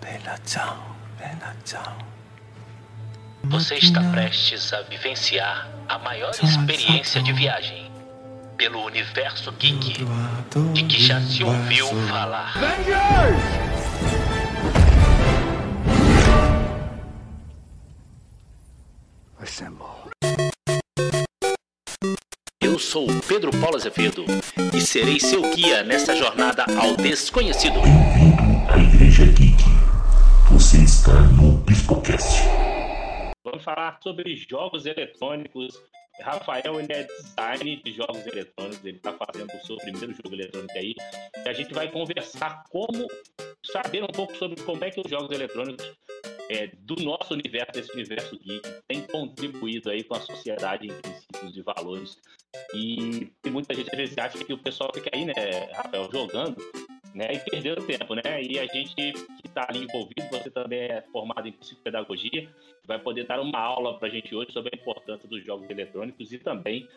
Bella ciao, bella ciao. Você está prestes a vivenciar a maior experiência de viagem pelo universo geek de que já se ouviu falar. Eu sou o Pedro Paulo Azevedo serei seu guia nessa jornada ao desconhecido. Bem-vindo à Igreja Geek. Você está no Bispocast. Vamos falar sobre jogos eletrônicos. Rafael ele é design de jogos eletrônicos, ele está fazendo o seu primeiro jogo eletrônico aí. E a gente vai conversar como saber um pouco sobre como é que os jogos eletrônicos é, do nosso universo, desse universo geek, têm contribuído aí com a sociedade em princípios e valores. E tem muita gente às vezes acha que o pessoal fica aí, né, Rafael, jogando né, e perdendo tempo, né? E a gente que está ali envolvido, você também é formado em psicopedagogia, vai poder dar uma aula para a gente hoje sobre a importância dos jogos eletrônicos e também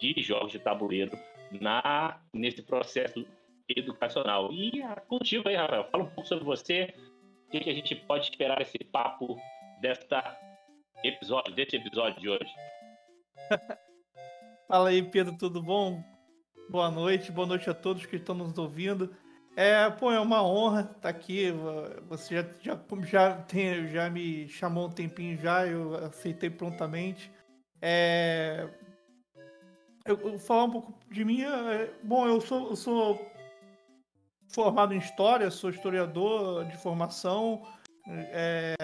de jogos de tabuleiro na nesse processo educacional. E contigo aí, Rafael, fala um pouco sobre você, o que, que a gente pode esperar desse papo desta episódio, desse episódio de hoje. Fala aí, Pedro, tudo bom? Boa noite, boa noite a todos que estão nos ouvindo. É, pô, é uma honra estar aqui. Você já, já, já, tem, já me chamou um tempinho já, eu aceitei prontamente. É, eu, eu falar um pouco de mim. é, bom, eu sou, eu sou formado em História, sou historiador de formação. é,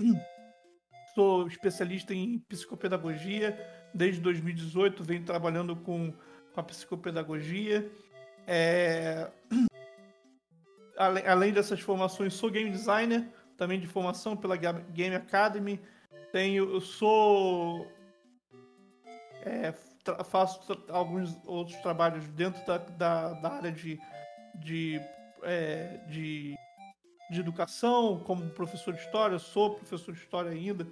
sou especialista em psicopedagogia. Desde 2018 venho trabalhando com, com a psicopedagogia. É, ale- além dessas formações, sou game designer, também de formação pela Ga- Game Academy. Tenho, eu sou. é, tra- faço tra- alguns outros trabalhos dentro da, da, da área de, de, é, de, de educação, como professor de história, sou professor de história ainda,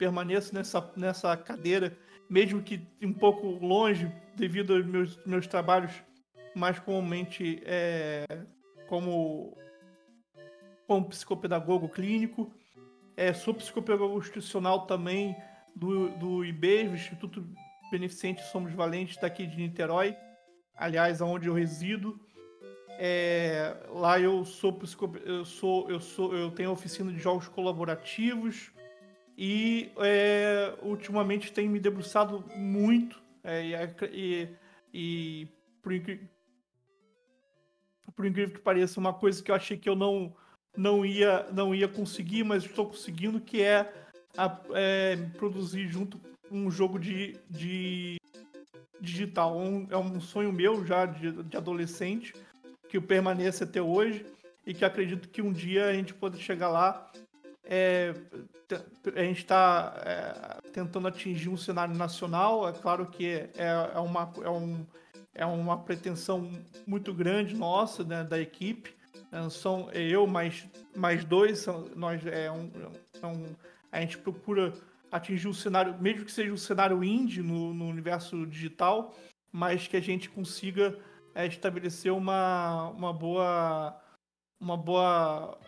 permaneço nessa, nessa cadeira, mesmo que um pouco longe, devido aos meus, meus trabalhos mais comumente é, como, como psicopedagogo clínico. É, sou psicopedagogo institucional também do, do IBES, Instituto Beneficente Somos Valentes, daqui de Niterói, aliás, aonde eu resido. É, lá eu sou, eu sou, eu sou, eu tenho oficina de jogos colaborativos e é, ultimamente tenho me debruçado muito é, e, e, por, incri- por incrível que pareça, uma coisa que eu achei que eu não, não, ia, não ia conseguir, mas estou conseguindo, que é, a- é, produzir junto um jogo de, de digital. Um- é um sonho meu já de, de adolescente, que permanece até hoje, e que acredito que um dia a gente pode chegar lá. É, a gente está tentando atingir um cenário nacional, é claro que é, é, uma, é, um, é uma pretensão muito grande nossa, né, da equipe. Né, São eu mais, mais dois, são, nós é um, é um- a gente procura atingir um cenário, mesmo que seja um cenário indie no, no universo digital, mas que a gente consiga é, estabelecer uma, uma boa uma boa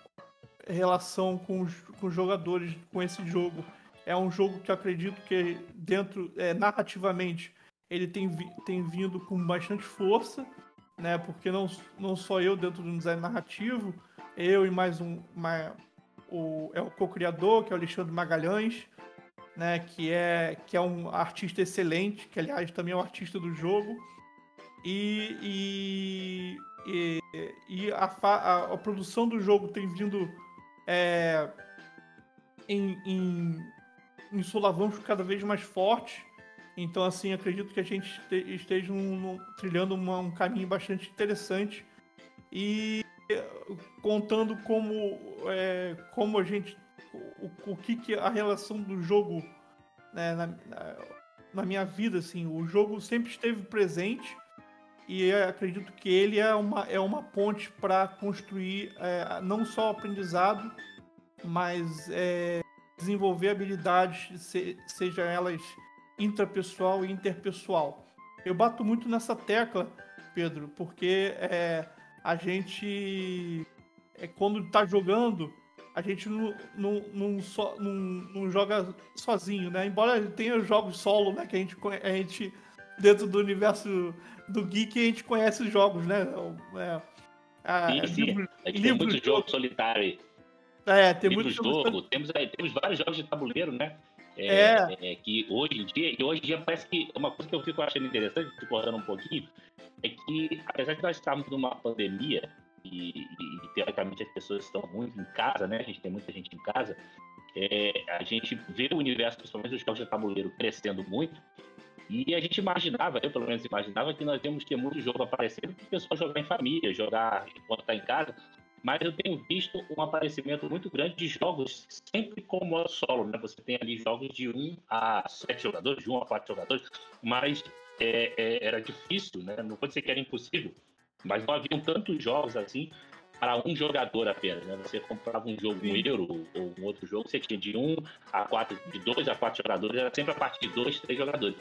relação com os, com os jogadores com esse jogo. É um jogo que acredito que dentro é, narrativamente ele tem, vi- tem vindo com bastante força, né? Porque não, não só eu dentro do design narrativo, eu e mais um o, é o co-criador, que é o Alexandre Magalhães, né? Que é, que é um artista excelente, que aliás também é o artista do jogo. E, e, e, e a, a- a produção do jogo tem vindo é, em, em, em solavancos cada vez mais fortes. Então, assim, acredito que a gente este- esteja num- num- trilhando uma- um caminho bastante interessante e contando como, é, como a gente. O, o que, que a relação do jogo né, na, na- na minha vida, assim, o jogo sempre esteve presente e acredito que ele é uma, é uma ponte para construir é, não só aprendizado, mas é, desenvolver habilidades, se, seja elas intrapessoal e interpessoal. Eu bato muito nessa tecla, Pedro, porque é, a gente, é, quando está jogando, a gente não, não, não, não, não, joga sozinho, né? Embora tenha jogos solo, né? Que a gente, a gente dentro do universo do geek, a gente conhece os jogos, né? É, a, sim, sim. A gente tem muito jogo solitário. É, tem muito jogo. Temos, é, temos vários jogos de tabuleiro, né? É, é. é, que hoje em dia, e hoje em dia parece que uma coisa que eu fico achando interessante, discordando um pouquinho, é que apesar de nós estarmos numa pandemia, e, e, teoricamente as pessoas estão muito em casa, né? A gente tem muita gente em casa. É, a gente vê o universo, principalmente dos jogos de tabuleiro, crescendo muito. E a gente imaginava, eu pelo menos imaginava, que nós íamos ter muito jogo aparecendo para o pessoal jogar em família, jogar enquanto está em casa. Mas eu tenho visto um aparecimento muito grande de jogos sempre com modo solo, né? Você tem ali jogos de 1 a 7 jogadores, de 1 a 4 jogadores, mas é, é, era difícil, né? Não vou dizer que era impossível, mas não haviam tantos jogos assim para um jogador apenas, né? Você comprava um jogo, um Euro ou um outro jogo, você tinha de um a quatro, de dois a quatro jogadores, era sempre a partir de dois, três jogadores.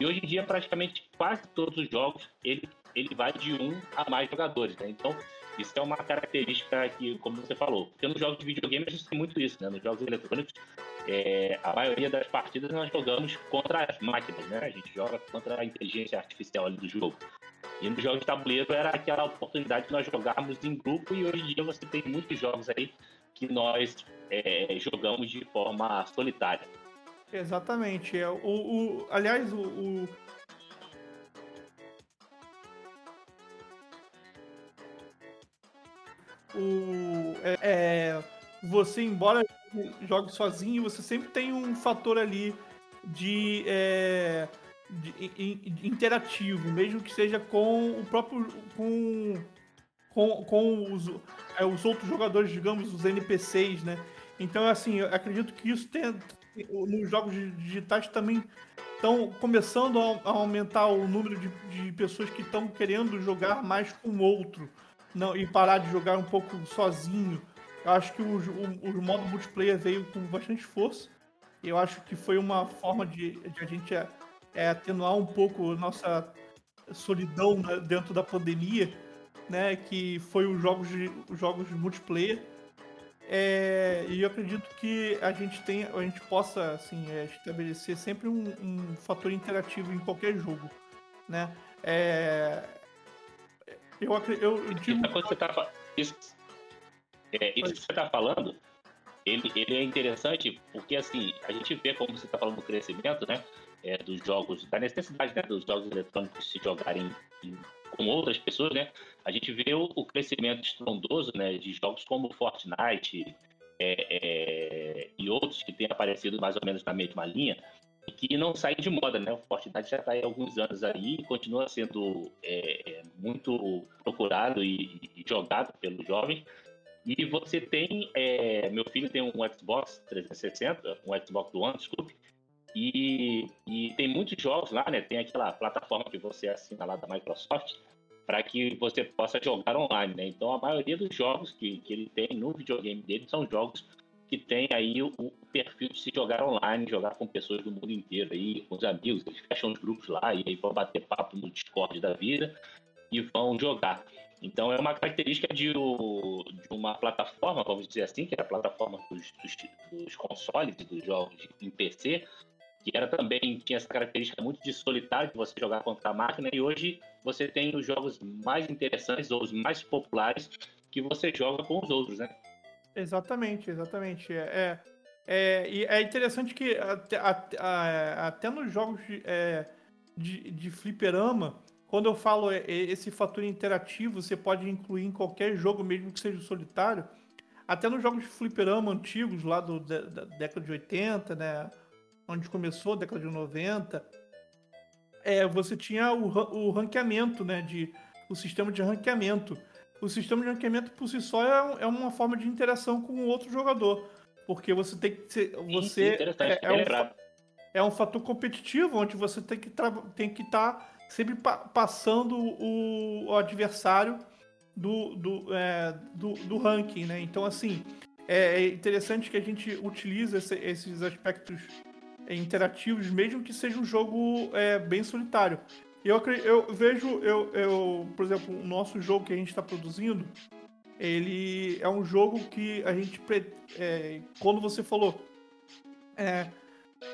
E hoje em dia, praticamente quase todos os jogos, ele, ele vai de um a mais jogadores, né? Então, isso é uma característica que, como você falou, porque nos jogos de videogame a gente tem muito isso, né? Nos jogos eletrônicos, é, a maioria das partidas nós jogamos contra as máquinas, né? A gente joga contra a inteligência artificial ali do jogo. E no jogo de tabuleiro era aquela oportunidade de nós jogarmos em grupo e hoje em dia você tem muitos jogos aí que nós é, jogamos de forma solitária. Exatamente. É, o, o, aliás, o, o... o é, é, você, embora jogue sozinho, você sempre tem um fator ali de, é, de, de, interativo, mesmo que seja com o próprio com com, com os, é, os outros jogadores, digamos, os NPCs, né? Então, assim, eu acredito que isso tem, nos jogos digitais também estão começando a, aumentar o número de, de pessoas que estão querendo jogar mais com outro não, e parar de jogar um pouco sozinho. Eu acho que o, o, o modo multiplayer veio com bastante força. Eu acho que foi uma forma de, de a gente é, atenuar um pouco nossa solidão dentro da pandemia, né? Que foi os jogos de, os jogos de multiplayer. É, e eu acredito que a gente tem, a gente possa assim, é, estabelecer sempre um, um, fator interativo em qualquer jogo, né? É, eu, eu, eu digo... Isso, você tá, isso, é, isso que você está falando, ele, ele é interessante porque, assim, a gente vê como você está falando do crescimento, né? É, dos jogos, da necessidade né, dos jogos eletrônicos se jogarem em, com outras pessoas, né? A gente vê o, o crescimento estrondoso, né? De jogos como Fortnite é, é, e outros que têm aparecido mais ou menos na mesma linha e que não saem de moda, né? O Fortnite já está há alguns anos aí e continua sendo é, é, muito procurado e, e jogado pelos jovens. E você tem. É, meu filho tem um Xbox 360, um Xbox One, desculpe. E, e tem muitos jogos lá, né? Tem aquela plataforma que você assina lá da Microsoft para que você possa jogar online, né? Então a maioria dos jogos que, que ele tem no videogame dele são jogos que tem aí o, o, perfil de se jogar online, jogar com pessoas do mundo inteiro aí, com os amigos, eles fecham os grupos lá e aí vão bater papo no Discord da vida e vão jogar. Então é uma característica de, o, de, uma plataforma, vamos dizer assim, que é a plataforma dos, dos, dos consoles e dos jogos em PC, que era também tinha essa característica muito de solitário de você jogar contra a máquina e hoje você tem os jogos mais interessantes ou os mais populares que você joga com os outros, né? Exatamente, exatamente. É, é, e é interessante que até, até, nos jogos de, é, de, de fliperama quando eu falo esse fator interativo, você pode incluir em qualquer jogo, mesmo que seja solitário. Até nos jogos de fliperama antigos, lá do, da, da década de 80, né? Onde começou, década de 90. É, você tinha o, o ranqueamento, né? De, o sistema de ranqueamento. O sistema de ranqueamento por si só é, é uma forma de interação com o outro jogador. Porque você tem que ser. Você é, é, um, é um fator competitivo onde você tem que estar. Tem que estar sempre pa passando o, o, adversário do, do, é, do, do, ranking, né? Então, assim, é, é interessante que a gente utiliza esse, esses aspectos interativos, mesmo que seja um jogo é, bem solitário. Eu, eu vejo, eu, eu, por exemplo, o nosso jogo que a gente está produzindo, ele é um jogo que a gente, é, quando você falou, é,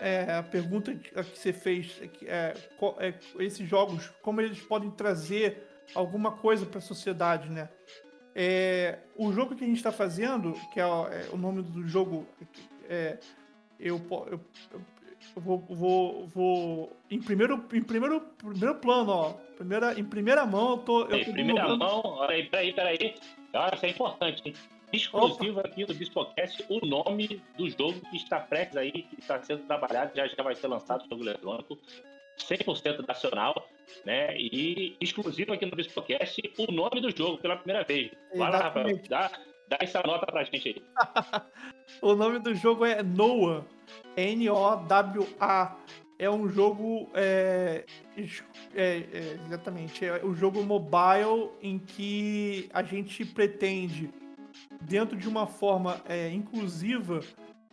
é, a pergunta que você fez, é, é, esses jogos, como eles podem trazer alguma coisa para a sociedade, né? É, o jogo que a gente está fazendo, que é, é, o nome do jogo, é, eu, eu, eu vou, vou, vou em primeiro, em primeiro, primeiro plano, ó, primeira, em primeira mão, eu tô. Eu em primeira mão, peraí, peraí, peraí. Ah, isso é importante, hein? Exclusivo Opa. aqui do Bispocast, o nome do jogo que está prestes aí, que está sendo trabalhado, já, já vai ser lançado o jogo eletrônico, 100% nacional, né? E exclusivo aqui no Bispocast, o nome do jogo pela primeira vez. Vai lá, Rafael, dá, dá essa nota pra gente aí. o nome do jogo é Noah, N-O-W-A. É um jogo. É, é, é, exatamente. É um jogo mobile em que a gente pretende, dentro de uma forma é, inclusiva,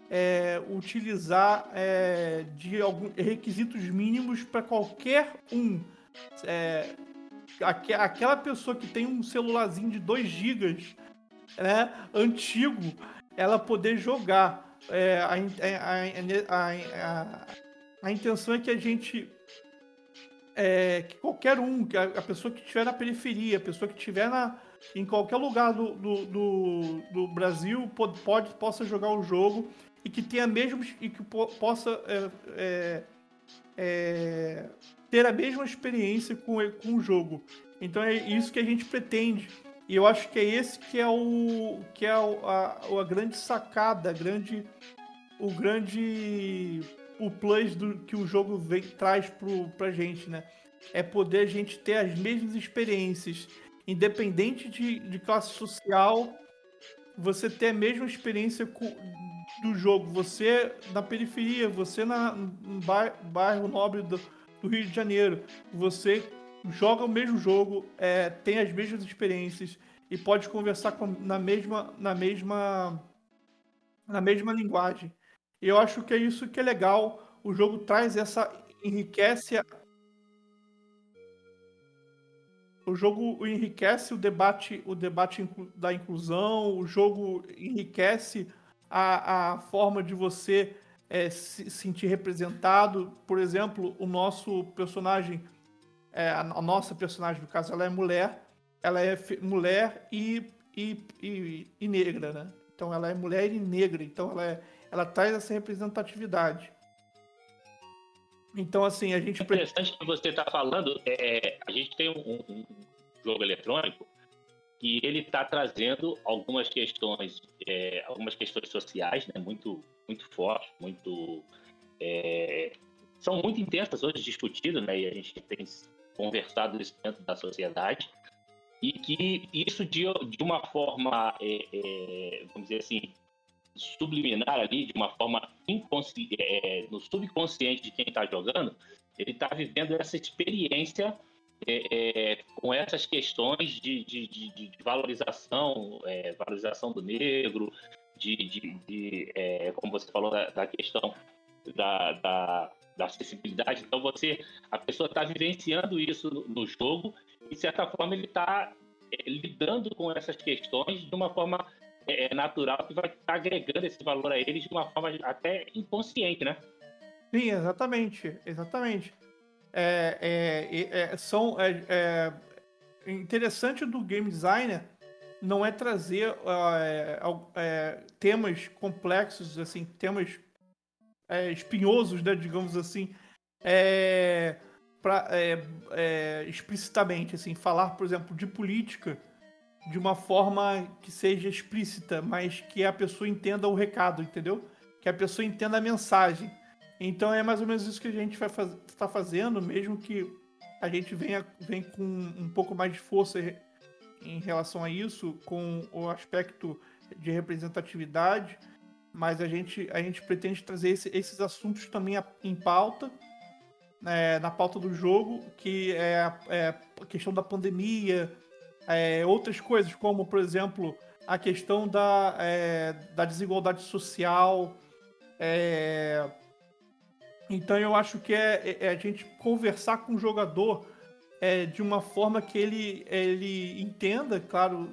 é, utilizar é, de alguns requisitos mínimos para qualquer um. Aquela pessoa que tem um celularzinho de 2 GB né, antigo, ela poder jogar. É, a, a, a, a, intenção é que a gente. É, que qualquer um, que a, pessoa que estiver na periferia, a pessoa que estiver na, em qualquer lugar do, do, do, do Brasil pode, pode, possa jogar o jogo e que tenha mesmo e que po, possa é, é, é, ter a mesma experiência com, com o jogo. Então é isso que a gente pretende e eu acho que é esse que é o que é a, a grande sacada, a grande, o grande o plus do, que o jogo vem, traz pro, pra gente, né? É poder a gente ter as mesmas experiências, independente de, de classe social, você ter a mesma experiência com, do jogo. Você na periferia, você na, no bairro nobre do, do Rio de Janeiro, você joga o mesmo jogo, é, tem as mesmas experiências e pode conversar com, na mesma na mesma na mesma linguagem. Eu acho que é isso que é legal. O jogo traz essa enriquece a, o jogo enriquece o debate o debate da inclusão. O jogo enriquece a, a forma de você é, se sentir representado. Por exemplo, o nosso personagem é, a, nossa personagem, no caso, ela é mulher, ela é mulher e, e, e, e, negra, né? Então ela é mulher e negra, então ela, é, ela traz essa representatividade. Então, assim, a gente. É interessante que você está falando, é, a gente tem um, um, jogo eletrônico que ele está trazendo algumas questões, é, algumas questões sociais, né, muito, muito fortes, muito é, são muito intensas hoje discutidas, né, e a gente tem conversado isso dentro da sociedade, e que isso de, de uma forma, é, é, vamos dizer assim, subliminar ali, de uma forma inconsci... É, no subconsciente de quem está jogando, ele está vivendo essa experiência é, é, com essas questões de, de, de, de valorização, é, valorização do negro, de, de como você falou da, da questão da, da da acessibilidade. Então você, a pessoa está vivenciando isso no, jogo e de certa forma ele está é, lidando com essas questões de uma forma é, é natural que vai estar tá agregando esse valor a eles de uma forma até inconsciente, né? Sim, exatamente, exatamente. É, é, é são é, interessante do game designer não é trazer temas complexos, assim, temas é, espinhosos, né, digamos assim, é, pra, é, é, explicitamente, assim, falar, por exemplo, de política de uma forma que seja explícita, mas que a pessoa entenda o recado, entendeu? Que a pessoa entenda a mensagem. Então é mais ou menos isso que a gente vai faz, tá fazendo, mesmo que a gente venha vem com um pouco mais de força em relação a isso, com o aspecto de representatividade, mas a gente, a gente pretende trazer esse, esses assuntos também em pauta, é, na pauta do jogo, que é, é a questão da pandemia, é, outras coisas, como, por exemplo, a questão da, é, da desigualdade social. É, então eu acho que é, é, a gente conversar com o jogador de uma forma que ele, ele entenda, claro,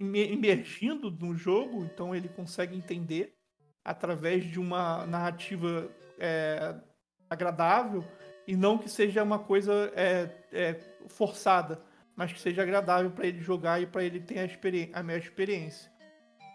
é, imergindo no jogo, então ele consegue entender através de uma narrativa é, agradável e não que seja uma coisa é, é, forçada, mas que seja agradável para ele jogar e para ele ter a, experi a minha experiência.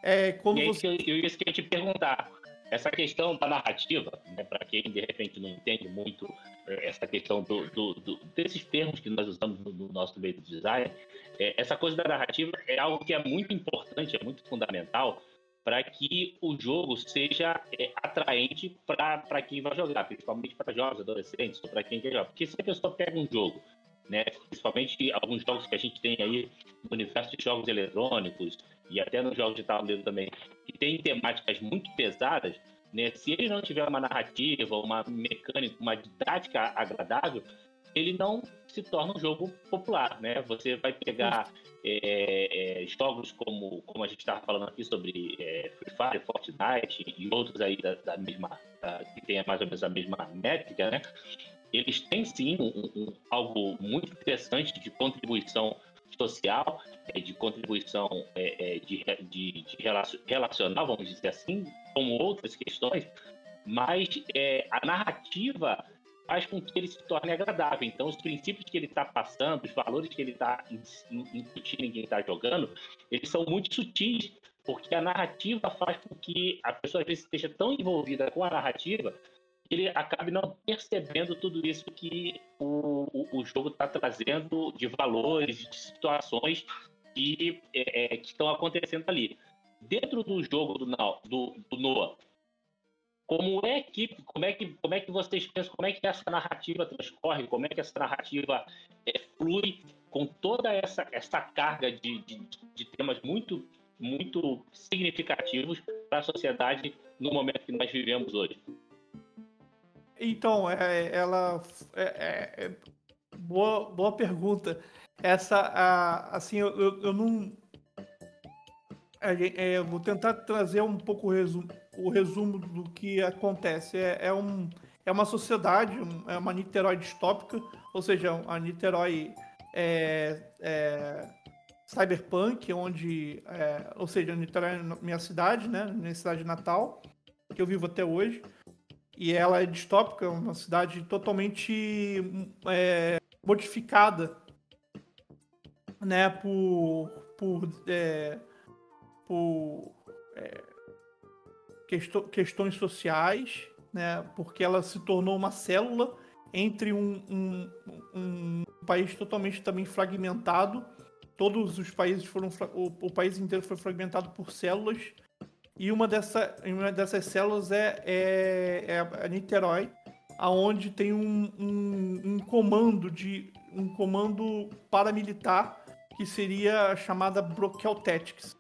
É, quando e você... eu, eu ia te perguntar, essa questão da narrativa, né, para quem de repente não entende muito é, essa questão do, do, do, desses termos que nós usamos no, no nosso meio do design, é, essa coisa da narrativa é algo que é muito importante, é muito fundamental para que o jogo seja é, atraente para quem vai jogar, principalmente para jovens, adolescentes, ou para quem quer jogar. Porque se a pessoa pega um jogo, né, principalmente alguns jogos que a gente tem aí no universo de jogos eletrônicos e até nos jogos de tabuleiro também, que tem temáticas muito pesadas, né, se ele não tiver uma narrativa, uma mecânica, uma didática agradável, ele não se torna um jogo popular, né? Você vai pegar é, é, jogos como, como a gente estava falando aqui sobre é, Free Fire, Fortnite e outros aí da, da mesma, da, que tem mais ou menos a mesma métrica, né? Eles têm sim um, um, algo muito interessante de contribuição social, é, de contribuição é, é, de, de, de relacional, vamos dizer assim, como outras questões, mas a narrativa faz com que ele se torne agradável. Então, os princípios que ele está passando, os valores que ele está incutindo em quem está jogando, eles são muito sutis, porque a narrativa faz com que a pessoa às vezes esteja tão envolvida com a narrativa ele acabe não percebendo tudo isso que o, o, o jogo está trazendo de valores, de situações que, é, é, estão acontecendo ali. Dentro do jogo do, do, do Noah, como é que como é que como é que vocês pensam como é que essa narrativa transcorre como é que essa narrativa é, flui com toda essa essa carga de, de, de temas muito muito significativos para a sociedade no momento que nós vivemos hoje então é, ela é, é, é boa boa pergunta essa a, assim eu, eu, eu não é, vou tentar trazer um pouco o resumo o resumo do que acontece. É, um, é uma sociedade, é uma Niterói distópica, ou seja, a Niterói cyberpunk, onde, é, ou seja, Niterói é minha cidade, né, minha cidade natal, que eu vivo até hoje, e ela é distópica, uma cidade totalmente é, modificada, né, por, por, é, por é, questões sociais, né, porque ela se tornou uma célula entre um, um, um país totalmente também fragmentado. Todos os países foram. O, o, país inteiro foi fragmentado por células. E uma, dessa, uma dessas células é, é, é a Niterói, aonde tem um, um, um comando de um comando paramilitar que seria chamada Brokel Tactics.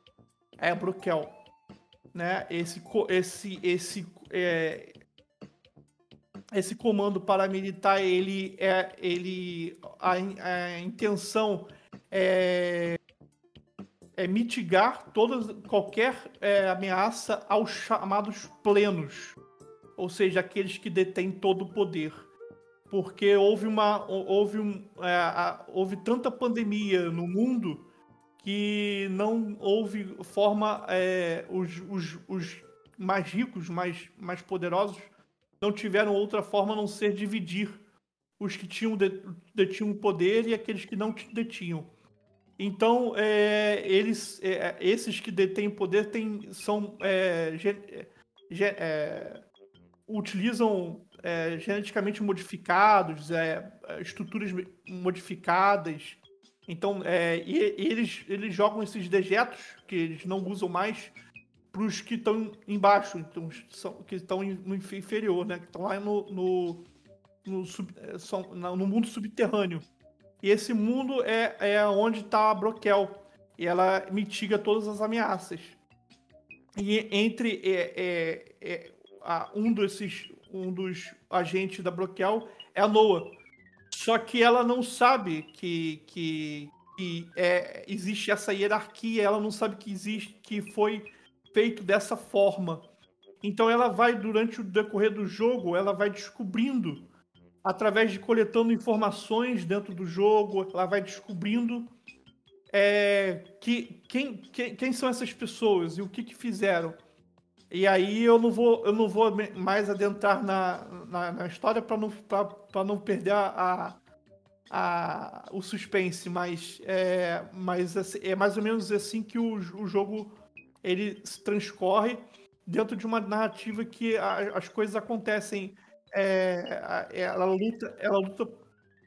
É a Brokel né? Esse, esse, esse, é, esse comando paramilitar, ele é, ele a, a intenção é, é mitigar todas, qualquer é, ameaça aos chamados plenos, ou seja, aqueles que detêm todo o poder. Porque houve uma houve, um, é, houve tanta pandemia no mundo que não houve forma, é, os, os, os mais ricos, mais, mais poderosos, não tiveram outra forma a não ser dividir os que tinham detinham poder e aqueles que não detinham. Então, é, eles, é, esses que detêm poder têm, são, é, ge, ge, é, utilizam é, geneticamente modificados, é, estruturas modificadas, então, é, e, eles, eles jogam esses dejetos, que eles não usam mais, para os que estão embaixo, então, são, que estão no inferior, né? Que estão lá no, no, no, sub, é, são, no mundo subterrâneo. E esse mundo é, é onde está a Broquel. E ela mitiga todas as ameaças. E entre é, é, é, a, um, desses, um dos agentes da Broquel é a Noah só que ela não sabe que, que, que é, existe essa hierarquia, ela não sabe que existe, que foi feito dessa forma. Então ela vai, durante o decorrer do jogo, ela vai descobrindo, através de coletando informações dentro do jogo, ela vai descobrindo é, que, quem, quem, são essas pessoas e o que, que fizeram. E aí eu não vou, eu não vou mais adentrar na, na, na história para não, não perder a, a, o suspense, mas, é, mas assim, é mais ou menos assim que o, o jogo ele transcorre dentro de uma narrativa que a, as coisas acontecem. É, ela luta, ela luta,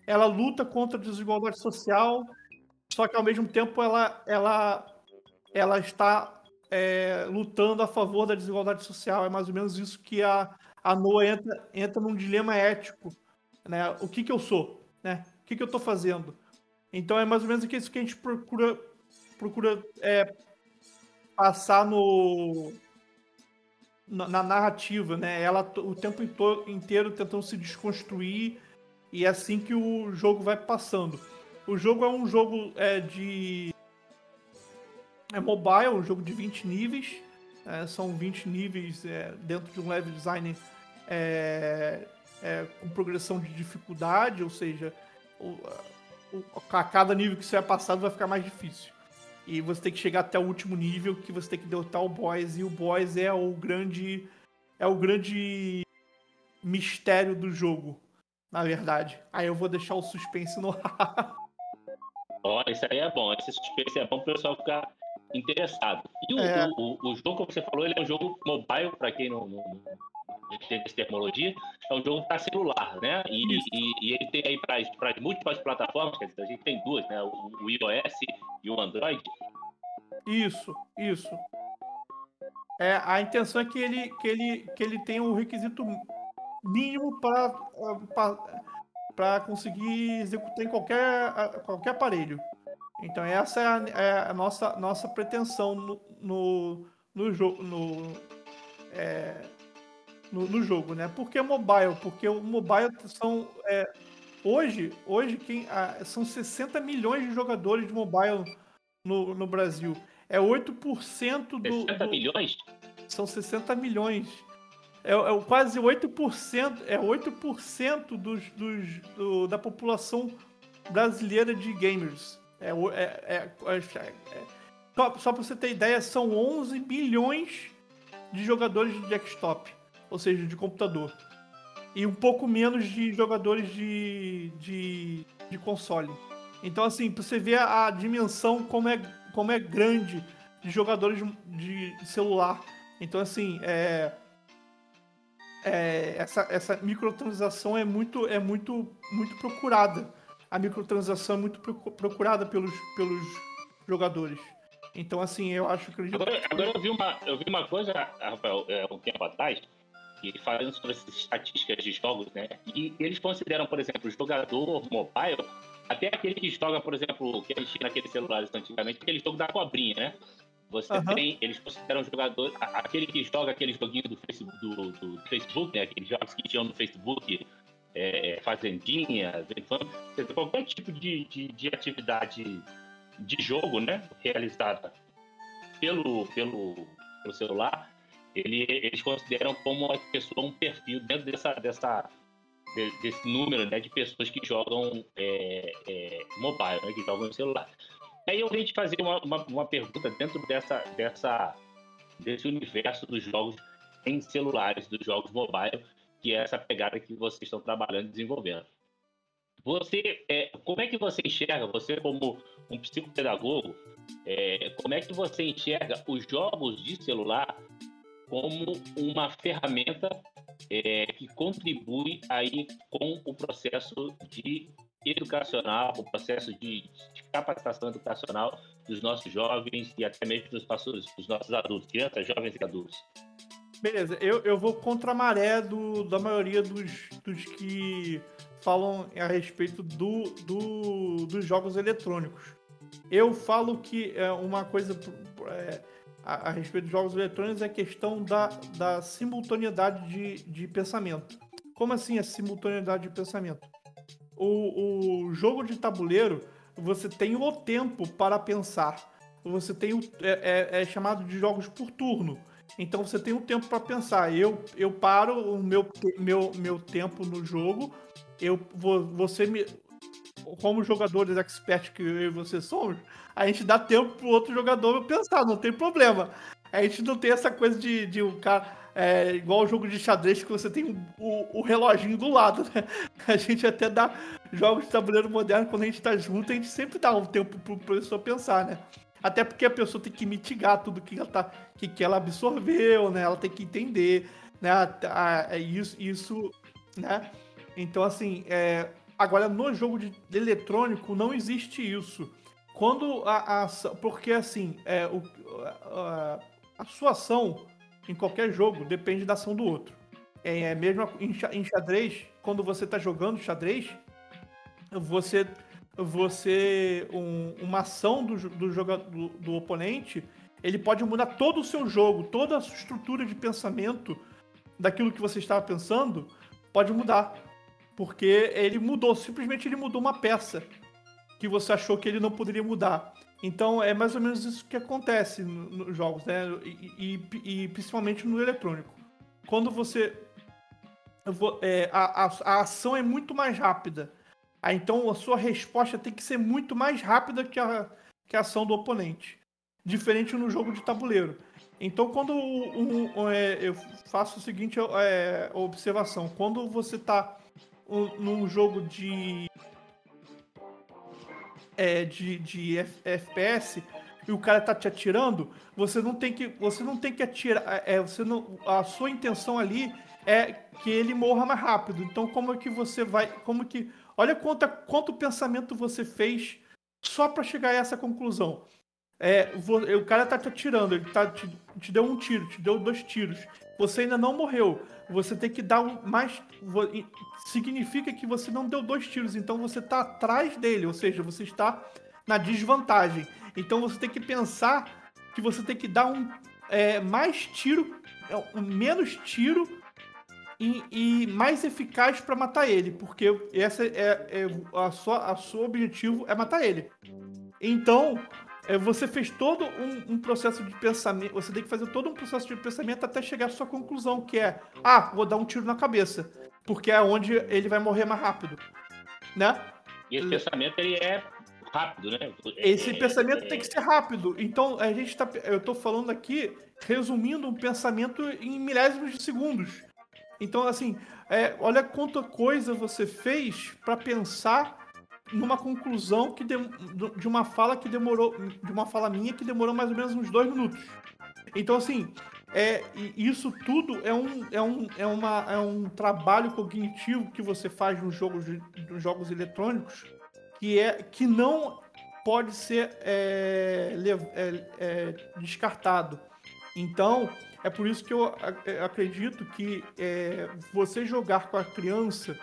ela luta contra a desigualdade social, só que ao mesmo tempo ela, ela, ela está é, lutando a favor da desigualdade social. É mais ou menos isso que a, a Noah entra, entra num dilema ético. Né? O que, que eu sou? Né? O que, que eu estou fazendo? Então é mais ou menos isso que a gente procura, procura é, passar no, na, na, narrativa, né? Ela o tempo inteiro tentando se desconstruir e é assim que o jogo vai passando. O jogo é um jogo é, de é mobile, um jogo de 20 níveis. É, são 20 níveis é, dentro de um level design é, é, com progressão de dificuldade, ou seja, o, o, a cada nível que você vai passando vai ficar mais difícil. E você tem que chegar até o último nível que você tem que derrotar o boss. E o boss é o grande. É o grande mistério do jogo, na verdade. Aí eu vou deixar o suspense no ar. Ó, isso aí é bom. Esse suspense é bom para o pessoal ficar interessado. E o, é. o, o, jogo, como você falou, ele é um jogo mobile, para quem não, não, tem essa terminologia, é um jogo para celular, né? E, e, e, ele tem aí para múltiplas plataformas, quer dizer, a gente tem duas, né? O, o iOS e o Android. Isso, isso. É, a intenção é que ele, que ele, que ele tenha o um requisito mínimo para conseguir executar em qualquer, qualquer aparelho. Então essa é a, é a nossa, nossa pretensão no, no, no jogo. No, é, no, no, jogo, né? Por que mobile? Porque o mobile são. É, hoje, hoje quem, são 60 milhões de jogadores de mobile no, no Brasil. É 8% do. 60 do, milhões? São 60 milhões. É, é quase 8%, é 8% dos, dos, do, da população brasileira de gamers. É, é, é, é, é só, só para você ter ideia, são 11 bilhões de jogadores de desktop ou seja, de computador. E um pouco menos de jogadores de, de, de console. Então, assim, pra você ver a dimensão como é, como é grande de jogadores de, celular. Então, assim, é, é, essa, essa microtransação é muito, é muito, muito procurada. A microtransação é muito procurada pelos, pelos jogadores. Então, assim, eu acho que. Agora, agora eu, vi uma, eu vi uma coisa, Rafael, é, um tempo atrás, e falando sobre essas estatísticas de jogos, né? E eles consideram, por exemplo, o jogador mobile, até aquele que joga, por exemplo, que a gente tinha naqueles celulares antigamente, aquele jogo da cobrinha, né? Você uhum. tem, eles consideram jogador, aquele que joga aquele joguinho do Facebook, do, do Facebook né? Aqueles jogos que tinham no Facebook, é, é Fazendinha, qualquer tipo de, de, de atividade de jogo, né? Realizada pelo, pelo, pelo celular, ele, eles consideram como a pessoa um perfil dentro dessa, dessa desse número né, de pessoas que jogam é, é, mobile, né, que jogam no celular. Aí eu vim te fazer uma, uma, uma, pergunta dentro dessa, dessa, desse universo dos jogos em celulares, dos jogos mobile, que é essa pegada que vocês estão trabalhando e desenvolvendo. Você, é, como é que você enxerga, você como um psicopedagogo, é, como é que você enxerga os jogos de celular como uma ferramenta é, que contribui aí com o processo de educacional, o processo de, de, capacitação educacional dos nossos jovens e até mesmo dos, nossos, dos nossos adultos, crianças, jovens e adultos. Beleza, eu, eu vou contra a maré do, da maioria dos, dos que falam a respeito do, do, dos jogos eletrônicos. Eu falo que é uma coisa. É, a, a, respeito dos jogos eletrônicos é a questão da, da simultaneidade de, de pensamento. Como assim a simultaneidade de pensamento? O, o jogo de tabuleiro você tem o tempo para pensar. Você tem o. É, é, é chamado de jogos por turno. Então você tem um tempo para pensar. Eu, eu paro o meu, meu, meu tempo no jogo. Eu você me, como jogadores expert que eu e você somos, a gente dá tempo pro outro jogador pensar, não tem problema. A gente não tem essa coisa de, de um cara. É, igual o jogo de xadrez que você tem o, o, reloginho do lado, né? A gente até dá jogos de tabuleiro moderno, quando a gente tá junto, a gente sempre dá um tempo pro professor pensar, né? Até porque a pessoa tem que mitigar tudo que ela, tá, que, que ela absorveu, né? Ela tem que entender, né? A, a, é isso, isso, né? Então, assim, é, agora no jogo de, eletrônico não existe isso. Quando a, a porque assim, é, o, a, a, sua ação em qualquer jogo depende da ação do outro. É, é mesmo em, em xadrez, quando você está jogando xadrez, você você um, uma ação do, do, jogador, do, do oponente, ele pode mudar todo o seu jogo, toda a sua estrutura de pensamento daquilo que você estava pensando, pode mudar. Porque ele mudou, simplesmente ele mudou uma peça que você achou que ele não poderia mudar. Então é mais ou menos isso que acontece nos jogos, né? E, e, e principalmente no eletrônico. Quando você. É, a, a, a, ação é muito mais rápida. Ah, então a sua resposta tem que ser muito mais rápida que a, que a ação do oponente. Diferente no jogo de tabuleiro. Então quando um, um, é, eu faço o seguinte é, observação. Quando você está um, num jogo de é, de, de FPS e o cara tá te atirando, você não tem que, você não tem que atirar, é, você não, a sua intenção ali é que ele morra mais rápido. Então como é que você vai, como que, olha quanto, quanto pensamento você fez só para chegar a essa conclusão. É, o cara tá te atirando, ele tá, te, te deu um tiro, te deu dois tiros. Você ainda não morreu. Você tem que dar mais. Significa que você não deu dois tiros, então você está atrás dele, ou seja, você está na desvantagem. Então você tem que pensar que você tem que dar um é, mais tiro, um menos tiro e, e mais eficaz para matar ele, porque essa é, é a sua, a seu objetivo é matar ele. Então é, você fez todo um, um, processo de pensamento, você tem que fazer todo um processo de pensamento até chegar à sua conclusão, que é, ah, vou dar um tiro na cabeça, porque é onde ele vai morrer mais rápido, né? E esse pensamento, ele é rápido, né? Esse é, pensamento é... tem que ser rápido. Então, a gente tá, eu tô falando aqui, resumindo um pensamento em milésimos de segundos. Então, assim, é, olha quanta coisa você fez para pensar numa conclusão que de, de uma fala que demorou, de uma fala minha que demorou mais ou menos uns dois minutos. Então, assim, é, isso tudo é um, é, um, é, uma, é um trabalho cognitivo que você faz nos jogos, nos jogos eletrônicos que, é, que não pode ser é, é, é, descartado. Então, é por isso que eu acredito que é, você jogar com a criança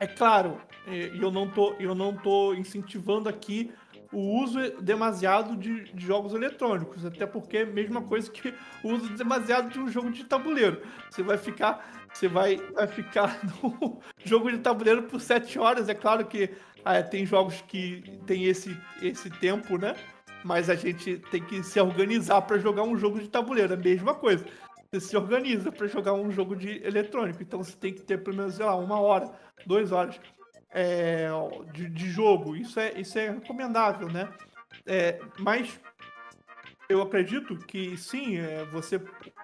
é claro, e eu não tô, eu não tô incentivando aqui o uso demasiado de, de, jogos eletrônicos, até porque é a mesma coisa que o uso demasiado de um jogo de tabuleiro. Você vai ficar, você vai, vai ficar no jogo de tabuleiro por sete horas. É claro que ah, tem jogos que tem esse, esse tempo, né? Mas a gente tem que se organizar para jogar um jogo de tabuleiro. É a mesma coisa. Você se organiza para jogar um jogo de eletrônico. Então você tem que ter pelo menos, sei lá, uma hora duas horas é, de, de, jogo. Isso é, isso é recomendável, né? É, mas eu acredito que sim, é, você,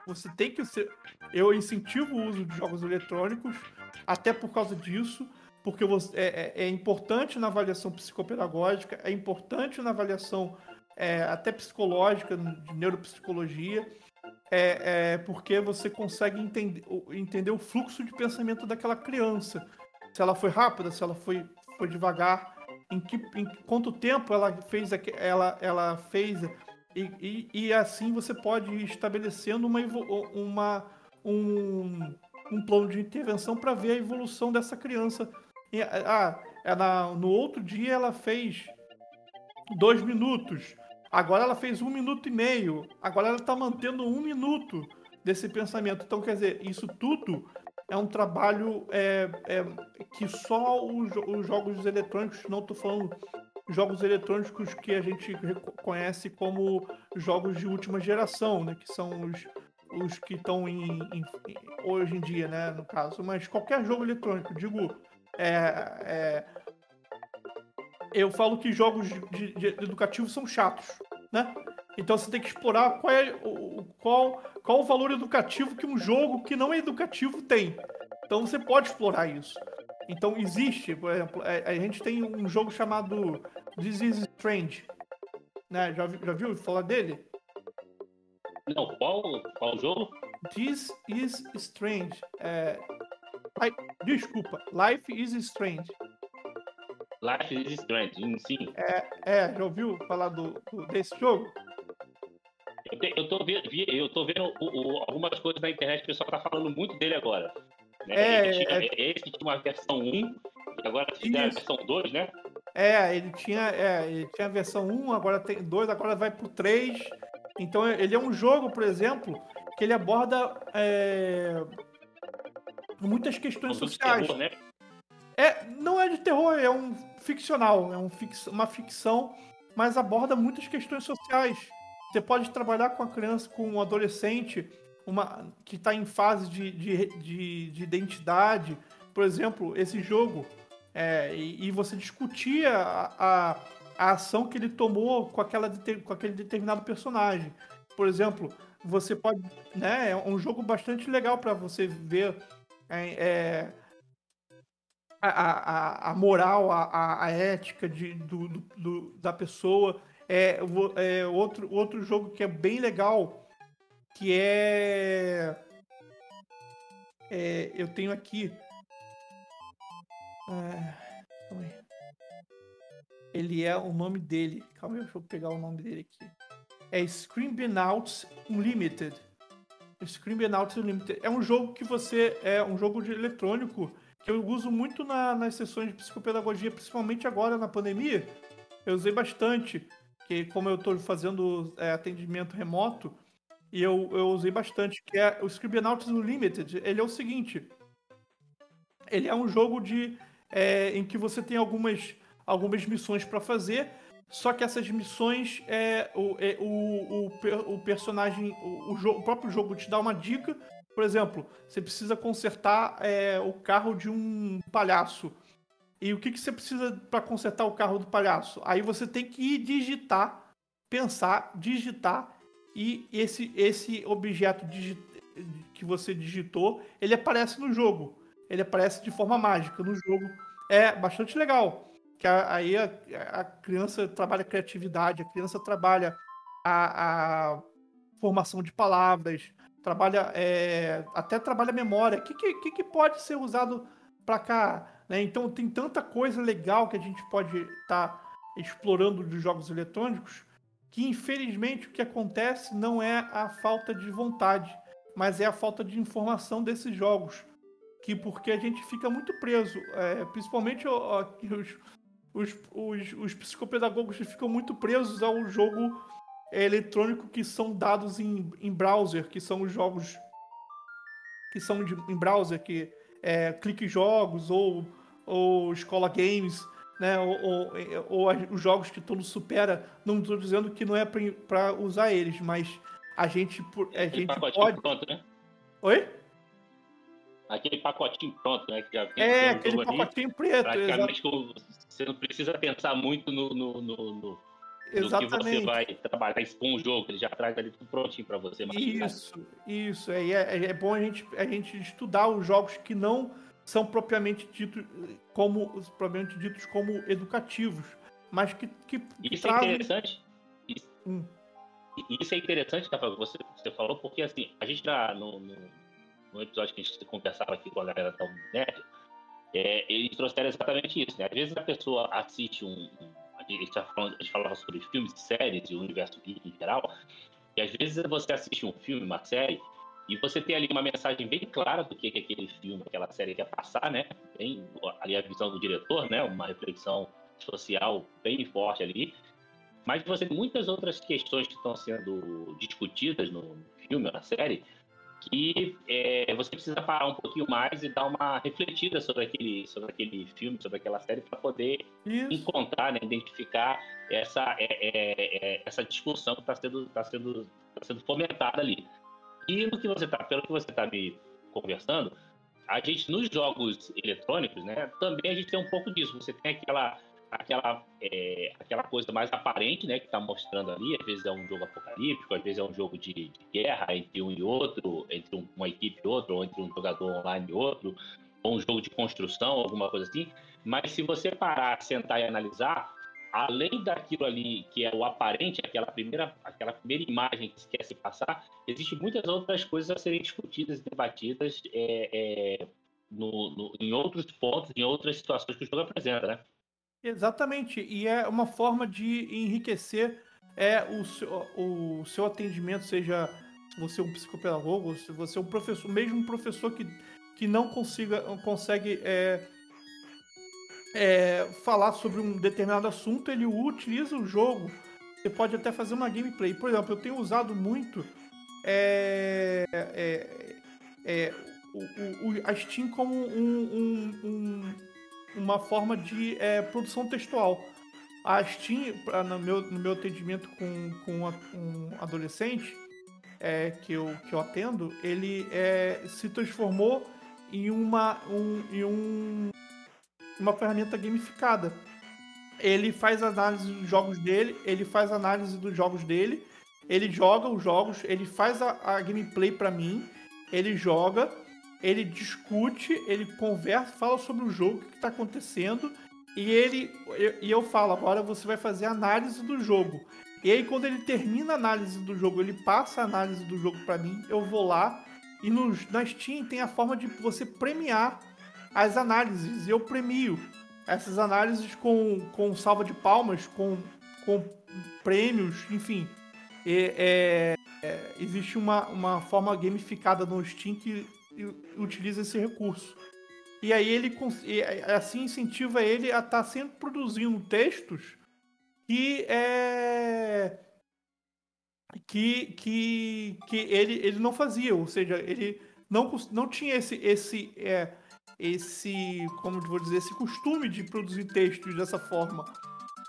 você tem que ser. Eu incentivo o uso de jogos eletrônicos, até por causa disso, porque você, é, é, é importante na avaliação psicopedagógica, é importante na avaliação é, até psicológica, de neuropsicologia. É, é, porque você consegue entender, entender o fluxo de pensamento daquela criança se ela foi rápida, se ela foi, foi devagar, em, que, em quanto tempo ela fez, ela, ela fez e, e, e assim você pode ir estabelecendo uma, uma, um, um plano de intervenção para ver a evolução dessa criança. E, ah, ela, no outro dia ela fez dois minutos, agora ela fez um minuto e meio, agora ela está mantendo um minuto desse pensamento. Então, quer dizer, isso tudo é um trabalho é, é, que só os, os, jogos eletrônicos, não estou falando jogos eletrônicos que a gente conhece como jogos de última geração, né? Que são os, os que estão em, em, hoje em dia, né? No caso, mas qualquer jogo eletrônico, digo, é, é, eu falo que jogos de, de, educativos são chatos, né? Então você tem que explorar qual é o qual, qual o valor educativo que um jogo que não é educativo tem. Então você pode explorar isso. Então existe, por exemplo, a, é, a gente tem um jogo chamado This is Strange. Né? Já, já viu falar dele? Não, qual, qual jogo? This is Strange. É... Ai, desculpa, Life is Strange. Life is Strange, sim. É, é já ouviu falar do, do desse jogo? Eu, te, eu, tô, eu tô vendo o, o, algumas coisas na internet, o pessoal tá falando muito dele agora. Né? É, tinha, é, esse tinha uma versão 1, e agora tem a versão 2, né? É, ele tinha, é, ele tinha a versão 1, agora tem 2, agora vai pro 3. Então ele é um jogo, por exemplo, que ele aborda é, muitas questões sociais. Terror, né? É, não é de terror, é um ficcional, é um fix, uma ficção, mas aborda muitas questões sociais. Você pode trabalhar com a criança, com um adolescente, uma que está em fase de, de, de, de, identidade. Por exemplo, esse jogo, é, e, e, você discutia a, a, a, ação que ele tomou com, aquela, com aquele determinado personagem. Por exemplo, você pode. Né, é um jogo bastante legal para você ver é, é, a, a, a, moral, a, a ética de, do, do, do, da pessoa. É, é, outro, outro jogo que é bem legal que é, é eu tenho aqui é, ele é o nome dele. Calma aí, deixa eu pegar o nome dele aqui. É Screambinauts Unlimited. Screambinauts Unlimited é um jogo que você é um jogo de eletrônico que eu uso muito na, nas sessões de psicopedagogia, principalmente agora na pandemia. Eu usei bastante, que como eu estou fazendo é, atendimento remoto, e eu, eu usei bastante, que é o Scribnauts Unlimited. Ele é o seguinte: ele é um jogo de é, em que você tem algumas, algumas missões para fazer, só que essas missões é, o, é, o, o, o personagem, o, o, jogo, o próprio jogo te dá uma dica. Por exemplo, você precisa consertar é, o carro de um palhaço. E o que, que você precisa para consertar o carro do palhaço? Aí você tem que ir digitar, pensar, digitar e esse, esse objeto que você digitou, ele aparece no jogo. Ele aparece de forma mágica no jogo. É bastante legal. Que aí a, a criança trabalha a criatividade, a criança trabalha a, a formação de palavras, trabalha é, até trabalha memória. O que, que, que pode ser usado para cá? Né? Então tem tanta coisa legal que a gente pode estar tá explorando dos jogos eletrônicos que infelizmente o que acontece não é a falta de vontade, mas é a falta de informação desses jogos. Que porque a gente fica muito preso, é, principalmente os, os, os, os, psicopedagogos ficam muito presos ao jogo eletrônico que são dados em, em browser, que são os jogos que são de, em browser, que é clique jogos ou, ou escola games né? Ou, ou, ou os jogos que todo supera. Não estou dizendo que não é para usar eles, mas a gente, a gente pode. Pronto, né? Oi? Aquele pacotinho pronto, né? Que já vem é, aquele pacotinho preto. Praticamente você não precisa pensar muito no, no, no, no Exatamente. no que você vai trabalhar com o jogo, ele já traz ali tudo prontinho para você. Isso, isso. É, é, é bom a gente, a gente estudar os jogos que não são propriamente ditos como propriamente ditos como educativos, mas que, que isso é trazem... é interessante. Isso, hum. isso é interessante, Rafael, você você falou porque assim a gente já no, no, no, episódio que a gente conversava aqui com a galera da Unet, é, eles trouxeram exatamente isso, né? Às vezes a pessoa assiste um, um a, gente tá falando, a gente falava sobre filmes, séries e o universo geek em geral, e às vezes você assiste um filme, uma série e você tem ali uma mensagem bem clara do que, que aquele filme, aquela série quer passar, né? Tem ali a visão do diretor, né? Uma reflexão social bem forte ali. Mas você tem muitas outras questões que estão sendo discutidas no filme, na série, que é, você precisa parar um pouquinho mais e dar uma refletida sobre aquele, sobre aquele filme, sobre aquela série, para poder Isso. encontrar, né, identificar essa, é, é, é essa discussão que está sendo, tá sendo, tá sendo fomentada ali. E que você tá, pelo que você está me conversando, a gente nos jogos eletrônicos, né, também a gente tem um pouco disso. Você tem aquela aquela é, aquela coisa mais aparente, né, que está mostrando ali. Às vezes é um jogo apocalíptico, às vezes é um jogo de, de guerra entre um e outro, entre um, uma equipe e outro, ou entre um jogador online e outro, ou um jogo de construção, alguma coisa assim. Mas se você parar, sentar e analisar, além daquilo ali que é o aparente, aquela primeira, aquela primeira imagem que se quer se passar, existem muitas outras coisas a serem discutidas e debatidas é, é, no, no, em outros pontos, em outras situações que o jogo apresenta, né? Exatamente, e é uma forma de enriquecer é, o, seu, o seu atendimento, seja você é um psicopedagogo, se você é um professor, mesmo um professor que, que não consiga, consegue é, é, falar sobre um determinado assunto, ele utiliza o jogo. Você pode até fazer uma gameplay. Por exemplo, eu tenho usado muito é, é, é o, o, a Steam como um, um, um, uma forma de é, produção textual. A Steam, no meu, no meu atendimento com, com um adolescente é, que, eu, que eu atendo, ele se transformou em uma, um, em um uma ferramenta gamificada. Ele faz análise dos jogos dele, ele faz análise dos jogos dele, ele joga os jogos, ele faz a, a gameplay para mim, ele joga, ele discute, ele conversa, fala sobre o jogo, o que está acontecendo, e ele e eu falo, agora você vai fazer análise do jogo. E aí quando ele termina a análise do jogo, ele passa a análise do jogo para mim, eu vou lá e no, na Steam tem a forma de você premiar as análises. Eu premio essas análises com, com salva de palmas, com, com prêmios, enfim. E, é, é, existe uma, uma forma gamificada no Steam que utiliza esse recurso. E aí ele assim incentiva ele a estar tá sempre produzindo textos que é que, que, que ele, ele não fazia, ou seja, ele não, não tinha esse, esse é, esse, como vou dizer, esse costume de produzir textos dessa forma.